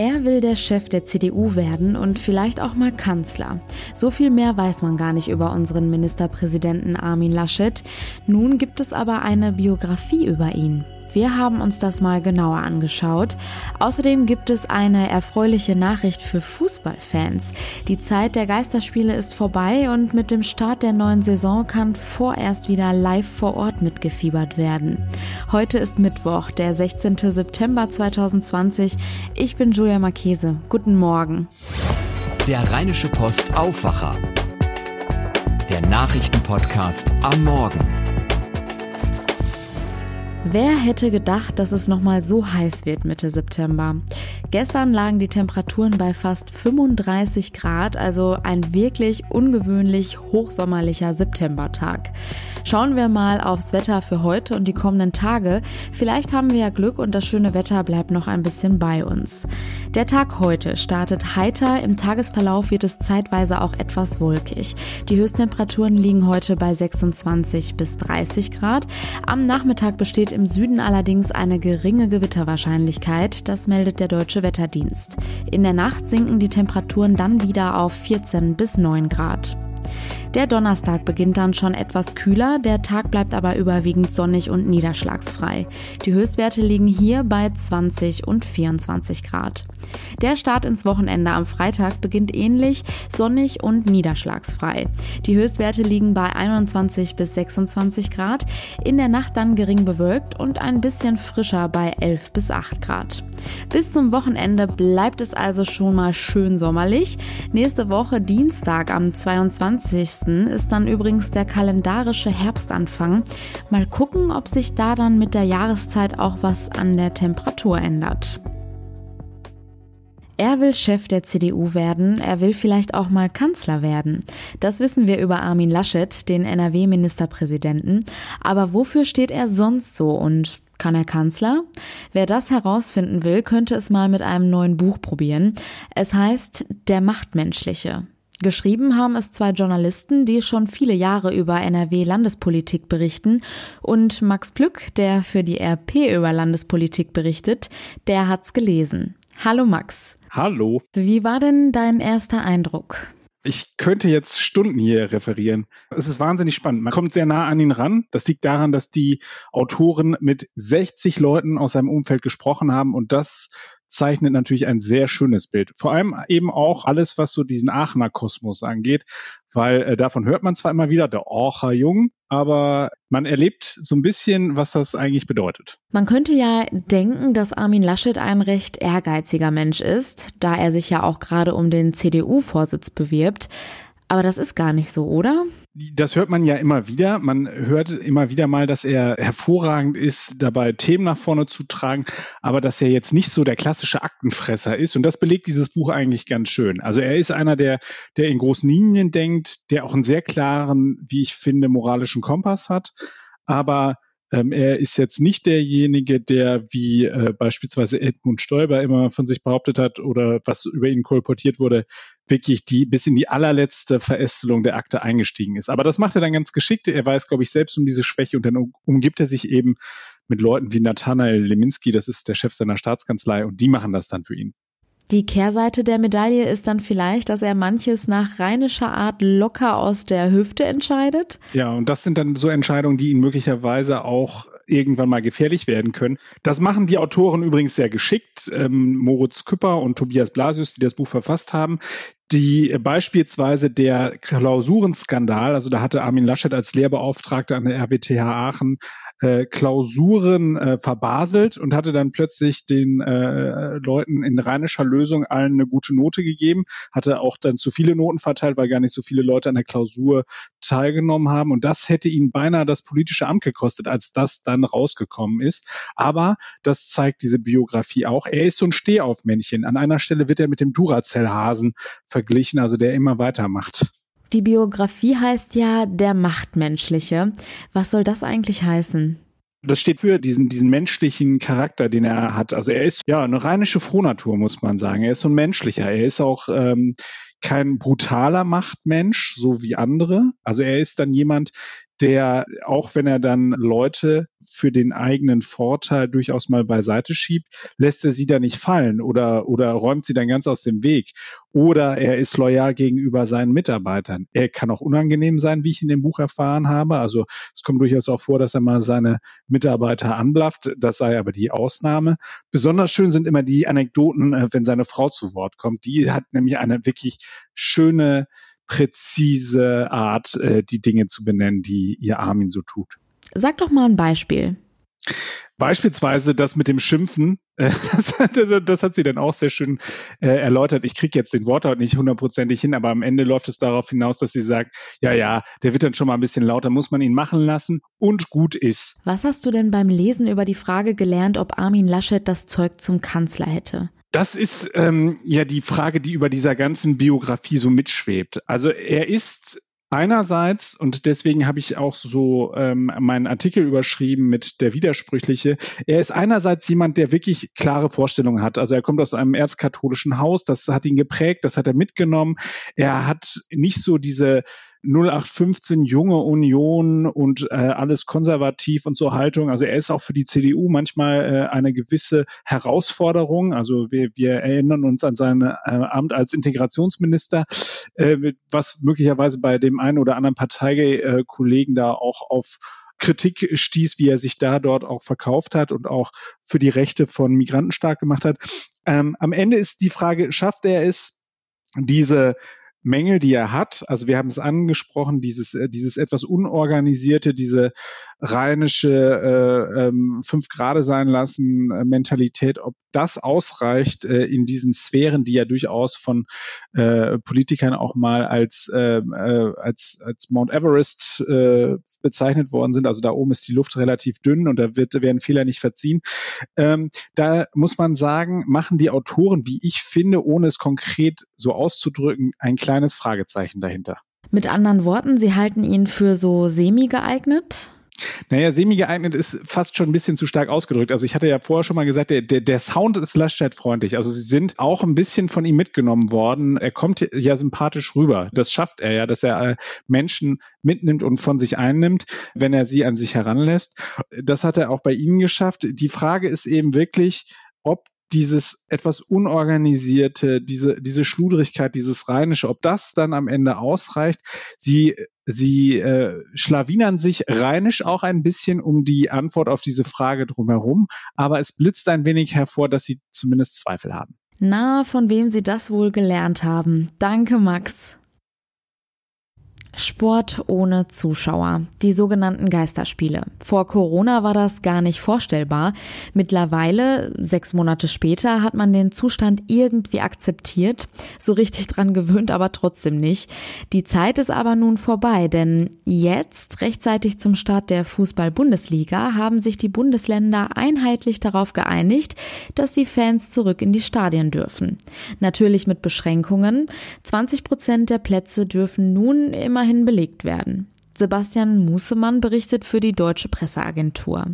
Er will der Chef der CDU werden und vielleicht auch mal Kanzler. So viel mehr weiß man gar nicht über unseren Ministerpräsidenten Armin Laschet. Nun gibt es aber eine Biografie über ihn. Wir haben uns das mal genauer angeschaut. Außerdem gibt es eine erfreuliche Nachricht für Fußballfans. Die Zeit der Geisterspiele ist vorbei und mit dem Start der neuen Saison kann vorerst wieder live vor Ort mitgefiebert werden. Heute ist Mittwoch, der 16. September 2020. Ich bin Julia Marchese. Guten Morgen. Der Rheinische Post Aufwacher. Der Nachrichtenpodcast am Morgen. Wer hätte gedacht, dass es nochmal so heiß wird Mitte September? Gestern lagen die Temperaturen bei fast 35 Grad, also ein wirklich ungewöhnlich hochsommerlicher Septembertag. Schauen wir mal aufs Wetter für heute und die kommenden Tage. Vielleicht haben wir ja Glück und das schöne Wetter bleibt noch ein bisschen bei uns. Der Tag heute startet heiter, im Tagesverlauf wird es zeitweise auch etwas wolkig. Die Höchsttemperaturen liegen heute bei 26 bis 30 Grad. Am Nachmittag besteht im Süden allerdings eine geringe Gewitterwahrscheinlichkeit, das meldet der Deutsche Wetterdienst. In der Nacht sinken die Temperaturen dann wieder auf 14 bis 9 Grad. Der Donnerstag beginnt dann schon etwas kühler, der Tag bleibt aber überwiegend sonnig und niederschlagsfrei. Die Höchstwerte liegen hier bei 20 und 24 Grad. Der Start ins Wochenende am Freitag beginnt ähnlich, sonnig und niederschlagsfrei. Die Höchstwerte liegen bei 21 bis 26 Grad, in der Nacht dann gering bewölkt und ein bisschen frischer bei 11 bis 8 Grad. Bis zum Wochenende bleibt es also schon mal schön sommerlich. Nächste Woche Dienstag am 22 ist dann übrigens der kalendarische Herbstanfang. Mal gucken, ob sich da dann mit der Jahreszeit auch was an der Temperatur ändert. Er will Chef der CDU werden, er will vielleicht auch mal Kanzler werden. Das wissen wir über Armin Laschet, den NRW-Ministerpräsidenten. Aber wofür steht er sonst so und kann er Kanzler? Wer das herausfinden will, könnte es mal mit einem neuen Buch probieren. Es heißt Der Machtmenschliche. Geschrieben haben es zwei Journalisten, die schon viele Jahre über NRW-Landespolitik berichten. Und Max Plück, der für die RP über Landespolitik berichtet, der hat's gelesen. Hallo Max. Hallo. Wie war denn dein erster Eindruck? Ich könnte jetzt Stunden hier referieren. Es ist wahnsinnig spannend. Man kommt sehr nah an ihn ran. Das liegt daran, dass die Autoren mit 60 Leuten aus seinem Umfeld gesprochen haben und das zeichnet natürlich ein sehr schönes Bild. Vor allem eben auch alles, was so diesen Aachener Kosmos angeht, weil äh, davon hört man zwar immer wieder, der Orcher Jung, aber man erlebt so ein bisschen, was das eigentlich bedeutet. Man könnte ja denken, dass Armin Laschet ein recht ehrgeiziger Mensch ist, da er sich ja auch gerade um den CDU-Vorsitz bewirbt. Aber das ist gar nicht so, oder? Das hört man ja immer wieder. Man hört immer wieder mal, dass er hervorragend ist, dabei Themen nach vorne zu tragen, aber dass er jetzt nicht so der klassische Aktenfresser ist. Und das belegt dieses Buch eigentlich ganz schön. Also er ist einer, der, der in großen Linien denkt, der auch einen sehr klaren, wie ich finde, moralischen Kompass hat, aber ähm, er ist jetzt nicht derjenige, der wie äh, beispielsweise Edmund Stoiber immer von sich behauptet hat oder was über ihn kolportiert wurde, wirklich die bis in die allerletzte Verästelung der Akte eingestiegen ist. Aber das macht er dann ganz geschickt. Er weiß, glaube ich, selbst um diese Schwäche und dann umgibt er sich eben mit Leuten wie Nathanael Leminski, das ist der Chef seiner Staatskanzlei, und die machen das dann für ihn. Die Kehrseite der Medaille ist dann vielleicht, dass er manches nach rheinischer Art locker aus der Hüfte entscheidet. Ja, und das sind dann so Entscheidungen, die ihn möglicherweise auch irgendwann mal gefährlich werden können. Das machen die Autoren übrigens sehr geschickt. Ähm, Moritz Küpper und Tobias Blasius, die das Buch verfasst haben, die beispielsweise der Klausurenskandal, also da hatte Armin Laschet als Lehrbeauftragter an der RWTH Aachen äh, Klausuren äh, verbaselt und hatte dann plötzlich den äh, Leuten in rheinischer Lösung allen eine gute Note gegeben, hatte auch dann zu viele Noten verteilt, weil gar nicht so viele Leute an der Klausur teilgenommen haben. Und das hätte ihn beinahe das politische Amt gekostet, als das dann rausgekommen ist. Aber das zeigt diese Biografie auch. Er ist so ein Stehaufmännchen. An einer Stelle wird er mit dem Duracell-Hasen verglichen, also der immer weitermacht. Die Biografie heißt ja der Machtmenschliche. Was soll das eigentlich heißen? Das steht für diesen, diesen menschlichen Charakter, den er hat. Also er ist ja eine rheinische Frohnatur, muss man sagen. Er ist so ein menschlicher. Er ist auch ähm, kein brutaler Machtmensch, so wie andere. Also er ist dann jemand, der, auch wenn er dann Leute für den eigenen Vorteil durchaus mal beiseite schiebt, lässt er sie da nicht fallen oder, oder räumt sie dann ganz aus dem Weg. Oder er ist loyal gegenüber seinen Mitarbeitern. Er kann auch unangenehm sein, wie ich in dem Buch erfahren habe. Also es kommt durchaus auch vor, dass er mal seine Mitarbeiter anblafft. Das sei aber die Ausnahme. Besonders schön sind immer die Anekdoten, äh, wenn seine Frau zu Wort kommt. Die hat nämlich eine wirklich schöne, präzise Art, äh, die Dinge zu benennen, die ihr Armin so tut. Sag doch mal ein Beispiel. Beispielsweise das mit dem Schimpfen, äh, das, das, hat sie dann auch sehr schön äh, erläutert. Ich kriege jetzt den Wortlaut nicht hundertprozentig hin, aber am Ende läuft es darauf hinaus, dass sie sagt, ja, ja, der wird dann schon mal ein bisschen lauter, muss man ihn machen lassen und gut ist. Was hast du denn beim Lesen über die Frage gelernt, ob Armin Laschet das Zeug zum Kanzler hätte? Das ist ähm, ja die Frage, die über dieser ganzen Biografie so mitschwebt. Also er ist Einerseits, und deswegen habe ich auch so ähm, meinen Artikel überschrieben mit der Widersprüchliche, er ist einerseits jemand, der wirklich klare Vorstellungen hat. Also er kommt aus einem erzkatholischen Haus, das hat ihn geprägt, das hat er mitgenommen. Er hat nicht so diese 0815 junge Union und äh, alles konservativ und so Haltung. Also er ist auch für die CDU manchmal äh, eine gewisse Herausforderung. Also wir, wir erinnern uns an sein äh, Amt als Integrationsminister, äh, was möglicherweise bei dem einen oder anderen Parteikollegen da auch auf Kritik stieß, wie er sich da dort auch verkauft hat und auch für die Rechte von Migranten stark gemacht hat. Ähm, am Ende ist die Frage, schafft er es, diese Mängel, die er hat. Also wir haben es angesprochen, dieses, äh, dieses etwas unorganisierte, diese rheinische äh, ähm, fünf Grade sein lassen äh, Mentalität, ob das ausreicht äh, in diesen Sphären, die ja durchaus von äh, Politikern auch mal als, äh, äh, als, als Mount Everest äh, bezeichnet worden sind. Also da oben ist die Luft relativ dünn und da wird, werden Fehler nicht verziehen. Ähm, da muss man sagen, machen die Autoren, wie ich finde, ohne es konkret so auszudrücken, ein kleines Fragezeichen dahinter. Mit anderen Worten, Sie halten ihn für so semi geeignet? Naja, semi-geeignet ist fast schon ein bisschen zu stark ausgedrückt. Also ich hatte ja vorher schon mal gesagt, der, der, der Sound ist Laschet freundlich. Also sie sind auch ein bisschen von ihm mitgenommen worden. Er kommt ja sympathisch rüber. Das schafft er ja, dass er äh, Menschen mitnimmt und von sich einnimmt, wenn er sie an sich heranlässt. Das hat er auch bei Ihnen geschafft. Die Frage ist eben wirklich, ob dieses etwas unorganisierte, diese, diese Schludrigkeit, dieses Rheinische, ob das dann am Ende ausreicht. Sie, sie äh, schlawinern sich rheinisch auch ein bisschen um die Antwort auf diese Frage drumherum, aber es blitzt ein wenig hervor, dass sie zumindest Zweifel haben. Na, von wem Sie das wohl gelernt haben. Danke, Max. Sport ohne Zuschauer, die sogenannten Geisterspiele. Vor Corona war das gar nicht vorstellbar. Mittlerweile, sechs Monate später, hat man den Zustand irgendwie akzeptiert, so richtig dran gewöhnt, aber trotzdem nicht. Die Zeit ist aber nun vorbei, denn jetzt, rechtzeitig zum Start der Fußball-Bundesliga, haben sich die Bundesländer einheitlich darauf geeinigt, dass die Fans zurück in die Stadien dürfen. Natürlich mit Beschränkungen. 20 Prozent der Plätze dürfen nun immerhin immerhin belegt werden. Sebastian Musemann berichtet für die Deutsche Presseagentur.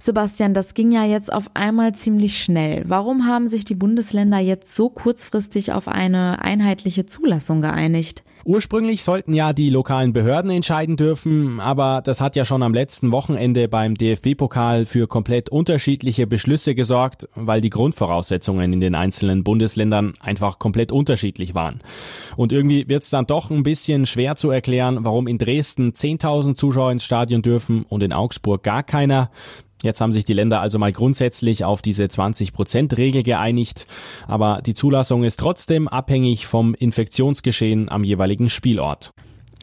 Sebastian, das ging ja jetzt auf einmal ziemlich schnell. Warum haben sich die Bundesländer jetzt so kurzfristig auf eine einheitliche Zulassung geeinigt? Ursprünglich sollten ja die lokalen Behörden entscheiden dürfen, aber das hat ja schon am letzten Wochenende beim DFB-Pokal für komplett unterschiedliche Beschlüsse gesorgt, weil die Grundvoraussetzungen in den einzelnen Bundesländern einfach komplett unterschiedlich waren. Und irgendwie wird es dann doch ein bisschen schwer zu erklären, warum in Dresden 10.000 Zuschauer ins Stadion dürfen und in Augsburg gar keiner. Jetzt haben sich die Länder also mal grundsätzlich auf diese 20-Prozent-Regel geeinigt, aber die Zulassung ist trotzdem abhängig vom Infektionsgeschehen am jeweiligen Spielort.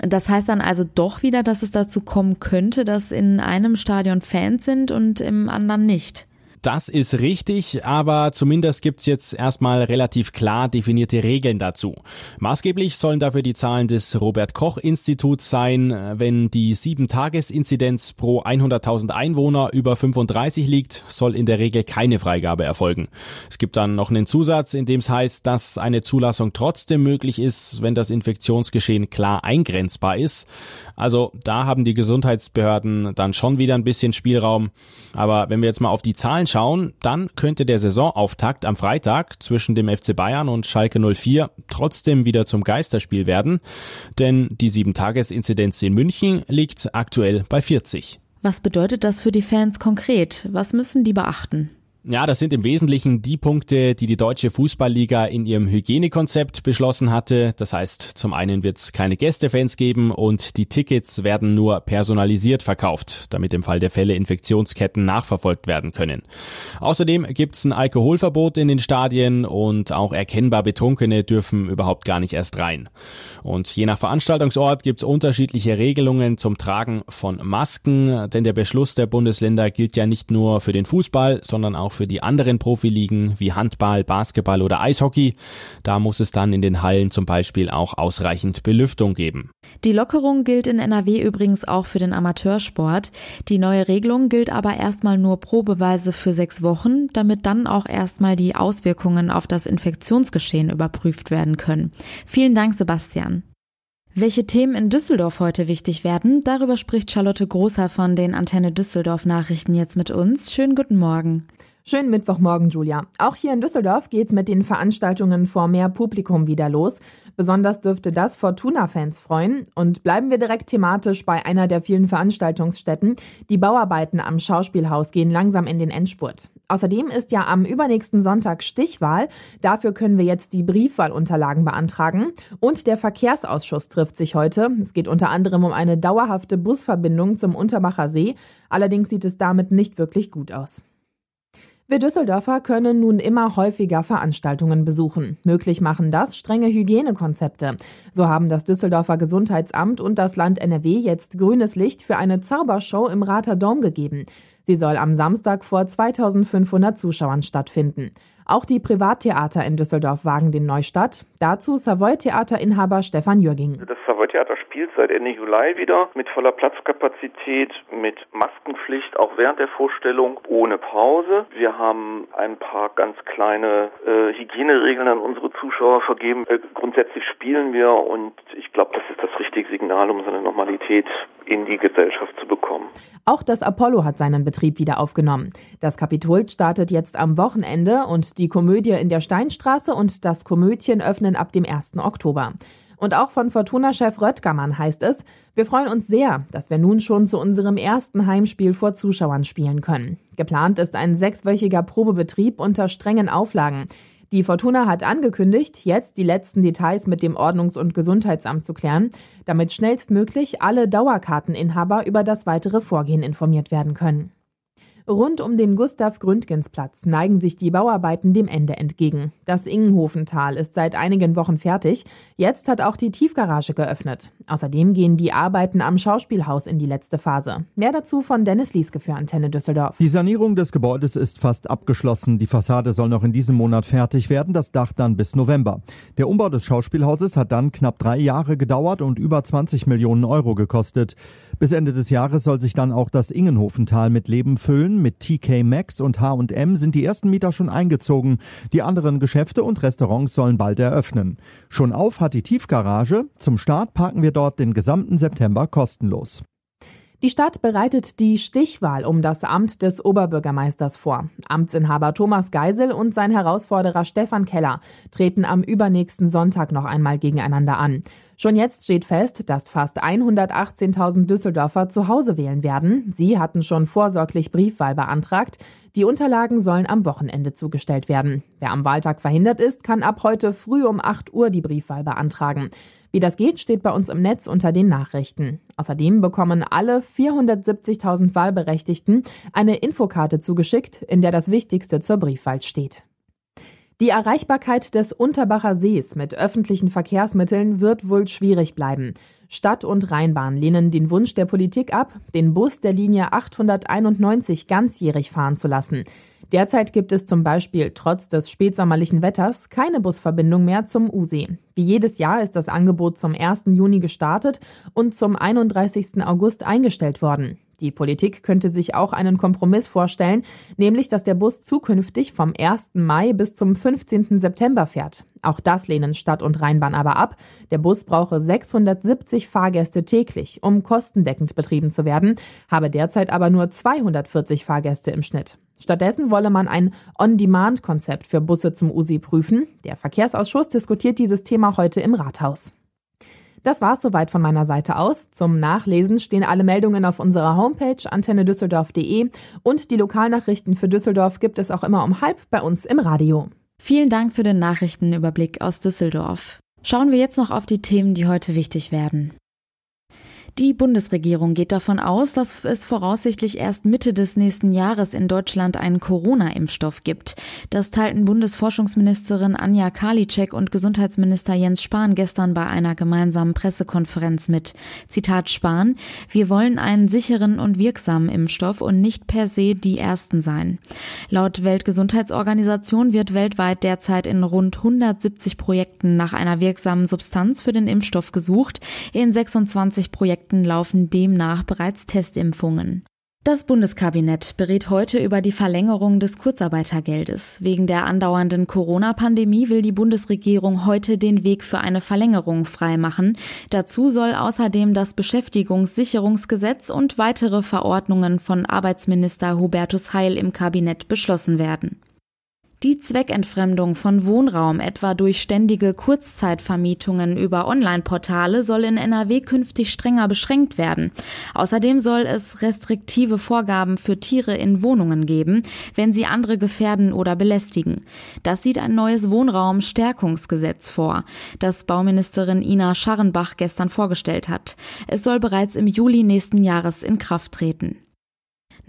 Das heißt dann also doch wieder, dass es dazu kommen könnte, dass in einem Stadion Fans sind und im anderen nicht. Das ist richtig, aber zumindest gibt's jetzt erstmal relativ klar definierte Regeln dazu. Maßgeblich sollen dafür die Zahlen des Robert Koch Instituts sein. Wenn die 7-Tages-Inzidenz pro 100.000 Einwohner über 35 liegt, soll in der Regel keine Freigabe erfolgen. Es gibt dann noch einen Zusatz, in dem es heißt, dass eine Zulassung trotzdem möglich ist, wenn das Infektionsgeschehen klar eingrenzbar ist. Also da haben die Gesundheitsbehörden dann schon wieder ein bisschen Spielraum. Aber wenn wir jetzt mal auf die Zahlen reinschauen, dann könnte der Saisonauftakt am Freitag zwischen dem FC Bayern und Schalke 04 trotzdem wieder zum Geisterspiel werden, denn die 7-Tages-Inzidenz in München liegt aktuell bei 40. Was bedeutet das für die Fans konkret? Was müssen die beachten? Ja, das sind im Wesentlichen die Punkte, die die Deutsche Fußballliga in ihrem Hygienekonzept beschlossen hatte. Das heißt, zum einen wird es keine Gästefans geben und die Tickets werden nur personalisiert verkauft, damit im Fall der Fälle Infektionsketten nachverfolgt werden können. Außerdem gibt es ein Alkoholverbot in den Stadien und auch erkennbar Betrunkene dürfen überhaupt gar nicht erst rein. Und je nach Veranstaltungsort gibt es unterschiedliche Regelungen zum Tragen von Masken, denn der Beschluss der Bundesländer gilt ja nicht nur für den Fußball, sondern auch für die anderen Profiligen wie Handball, Basketball oder Eishockey. Da muss es dann in den Hallen zum Beispiel auch ausreichend Belüftung geben. Die Lockerung gilt in NRW übrigens auch für den Amateursport. Die neue Regelung gilt aber erstmal nur probeweise für sechs Wochen, damit dann auch erstmal die Auswirkungen auf das Infektionsgeschehen überprüft werden können. Vielen Dank, Sebastian. Welche Themen in Düsseldorf heute wichtig werden, darüber spricht Charlotte Großer von den Antenne Düsseldorf Nachrichten jetzt mit uns. Schönen guten Morgen. Schönen Mittwochmorgen, Julia. Auch hier in Düsseldorf geht's mit den Veranstaltungen vor mehr Publikum wieder los. Besonders dürfte das Fortuna-Fans freuen. Und bleiben wir direkt thematisch bei einer der vielen Veranstaltungsstätten. Die Bauarbeiten am Schauspielhaus gehen langsam in den Endspurt. Außerdem ist ja am übernächsten Sonntag Stichwahl. Dafür können wir jetzt die Briefwahlunterlagen beantragen. Und der Verkehrsausschuss trifft sich heute. Es geht unter anderem um eine dauerhafte Busverbindung zum Unterbacher See. Allerdings sieht es damit nicht wirklich gut aus. Wir Düsseldorfer können nun immer häufiger Veranstaltungen besuchen. Möglich machen das strenge Hygienekonzepte. So haben das Düsseldorfer Gesundheitsamt und das Land NRW jetzt grünes Licht für eine Zaubershow im Rater Dom gegeben. Sie soll am Samstag vor 2500 Zuschauern stattfinden. Auch die Privattheater in Düsseldorf wagen den Neustart. Dazu Savoy-Theaterinhaber Stefan Jürging. Das Savoy-Theater spielt seit Ende Juli wieder mit voller Platzkapazität, mit Maskenpflicht auch während der Vorstellung, ohne Pause. Wir haben ein paar ganz kleine äh, Hygieneregeln an unsere Zuschauer vergeben. Äh, grundsätzlich spielen wir und ich glaube, das ist das richtige Signal, um so eine Normalität in die Gesellschaft zu bekommen. Auch das Apollo hat seinen Betrieb wieder aufgenommen. Das Kapitol startet jetzt am Wochenende und die Komödie in der Steinstraße und das Komödien öffnen ab dem 1. Oktober. Und auch von Fortuna-Chef Röttgermann heißt es, wir freuen uns sehr, dass wir nun schon zu unserem ersten Heimspiel vor Zuschauern spielen können. Geplant ist ein sechswöchiger Probebetrieb unter strengen Auflagen. Die Fortuna hat angekündigt, jetzt die letzten Details mit dem Ordnungs- und Gesundheitsamt zu klären, damit schnellstmöglich alle Dauerkarteninhaber über das weitere Vorgehen informiert werden können. Rund um den Gustav-Gründgens-Platz neigen sich die Bauarbeiten dem Ende entgegen. Das Ingenhofental ist seit einigen Wochen fertig. Jetzt hat auch die Tiefgarage geöffnet. Außerdem gehen die Arbeiten am Schauspielhaus in die letzte Phase. Mehr dazu von Dennis Lieske für Antenne Düsseldorf. Die Sanierung des Gebäudes ist fast abgeschlossen. Die Fassade soll noch in diesem Monat fertig werden, das Dach dann bis November. Der Umbau des Schauspielhauses hat dann knapp drei Jahre gedauert und über 20 Millionen Euro gekostet. Bis Ende des Jahres soll sich dann auch das Ingenhofental mit Leben füllen mit TK Maxx und H&M sind die ersten Mieter schon eingezogen. Die anderen Geschäfte und Restaurants sollen bald eröffnen. Schon auf hat die Tiefgarage. Zum Start parken wir dort den gesamten September kostenlos. Die Stadt bereitet die Stichwahl um das Amt des Oberbürgermeisters vor. Amtsinhaber Thomas Geisel und sein Herausforderer Stefan Keller treten am übernächsten Sonntag noch einmal gegeneinander an. Schon jetzt steht fest, dass fast 118.000 Düsseldorfer zu Hause wählen werden. Sie hatten schon vorsorglich Briefwahl beantragt. Die Unterlagen sollen am Wochenende zugestellt werden. Wer am Wahltag verhindert ist, kann ab heute früh um 8 Uhr die Briefwahl beantragen. Wie das geht, steht bei uns im Netz unter den Nachrichten. Außerdem bekommen alle 470.000 Wahlberechtigten eine Infokarte zugeschickt, in der das Wichtigste zur Briefwahl steht. Die Erreichbarkeit des Unterbacher Sees mit öffentlichen Verkehrsmitteln wird wohl schwierig bleiben. Stadt und Rheinbahn lehnen den Wunsch der Politik ab, den Bus der Linie 891 ganzjährig fahren zu lassen. Derzeit gibt es zum Beispiel trotz des spätsommerlichen Wetters keine Busverbindung mehr zum Usee. Wie jedes Jahr ist das Angebot zum 1. Juni gestartet und zum 31. August eingestellt worden. Die Politik könnte sich auch einen Kompromiss vorstellen, nämlich dass der Bus zukünftig vom 1. Mai bis zum 15. September fährt. Auch das lehnen Stadt und Rheinbahn aber ab. Der Bus brauche 670 Fahrgäste täglich, um kostendeckend betrieben zu werden, habe derzeit aber nur 240 Fahrgäste im Schnitt. Stattdessen wolle man ein On-Demand-Konzept für Busse zum USI prüfen. Der Verkehrsausschuss diskutiert dieses Thema heute im Rathaus. Das war's soweit von meiner Seite aus. Zum Nachlesen stehen alle Meldungen auf unserer Homepage antennedüsseldorf.de und die Lokalnachrichten für Düsseldorf gibt es auch immer um halb bei uns im Radio. Vielen Dank für den Nachrichtenüberblick aus Düsseldorf. Schauen wir jetzt noch auf die Themen, die heute wichtig werden. Die Bundesregierung geht davon aus, dass es voraussichtlich erst Mitte des nächsten Jahres in Deutschland einen Corona-Impfstoff gibt. Das teilten Bundesforschungsministerin Anja Karliczek und Gesundheitsminister Jens Spahn gestern bei einer gemeinsamen Pressekonferenz mit. Zitat Spahn, wir wollen einen sicheren und wirksamen Impfstoff und nicht per se die ersten sein. Laut Weltgesundheitsorganisation wird weltweit derzeit in rund 170 Projekten nach einer wirksamen Substanz für den Impfstoff gesucht. In 26 Projekten Projekten laufen demnach bereits Testimpfungen. Das Bundeskabinett berät heute über die Verlängerung des Kurzarbeitergeldes. Wegen der andauernden Corona-Pandemie will die Bundesregierung heute den Weg für eine Verlängerung freimachen. Dazu soll außerdem das Beschäftigungssicherungsgesetz und weitere Verordnungen von Arbeitsminister Hubertus Heil im Kabinett beschlossen werden. Die Zweckentfremdung von Wohnraum etwa durch ständige Kurzzeitvermietungen über Online-Portale soll in NRW künftig strenger beschränkt werden. Außerdem soll es restriktive Vorgaben für Tiere in Wohnungen geben, wenn sie andere gefährden oder belästigen. Das sieht ein neues Wohnraumstärkungsgesetz vor, das Bauministerin Ina Scharrenbach gestern vorgestellt hat. Es soll bereits im Juli nächsten Jahres in Kraft treten.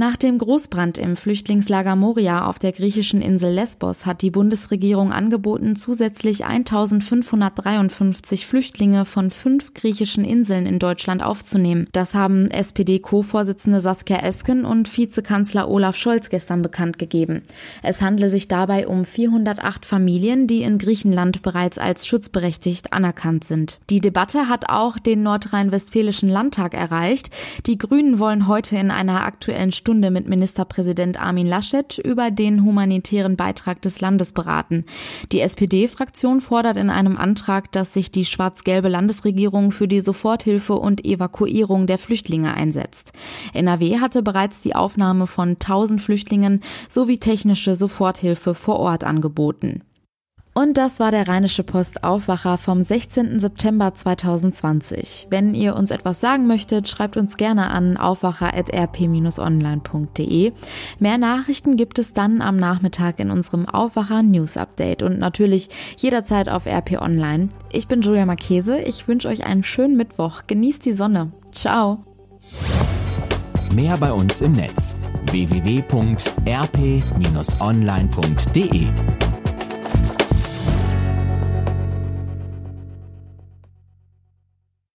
Nach dem Großbrand im Flüchtlingslager Moria auf der griechischen Insel Lesbos hat die Bundesregierung angeboten, zusätzlich 1553 Flüchtlinge von fünf griechischen Inseln in Deutschland aufzunehmen. Das haben SPD-Co-Vorsitzende Saskia Esken und Vizekanzler Olaf Scholz gestern bekannt gegeben. Es handle sich dabei um 408 Familien, die in Griechenland bereits als schutzberechtigt anerkannt sind. Die Debatte hat auch den nordrhein-westfälischen Landtag erreicht. Die Grünen wollen heute in einer aktuellen Stunde mit Ministerpräsident Armin Laschet über den humanitären Beitrag des Landes beraten. Die SPD-Fraktion fordert in einem Antrag, dass sich die schwarz-gelbe Landesregierung für die Soforthilfe und Evakuierung der Flüchtlinge einsetzt. NRW hatte bereits die Aufnahme von 1000 Flüchtlingen sowie technische Soforthilfe vor Ort angeboten. Und das war der Rheinische Post Aufwacher vom 16. September 2020. Wenn ihr uns etwas sagen möchtet, schreibt uns gerne an aufwacher.rp-online.de. Mehr Nachrichten gibt es dann am Nachmittag in unserem Aufwacher News Update und natürlich jederzeit auf RP Online. Ich bin Julia Marchese. Ich wünsche euch einen schönen Mittwoch. Genießt die Sonne. Ciao. Mehr bei uns im Netz www.rp-online.de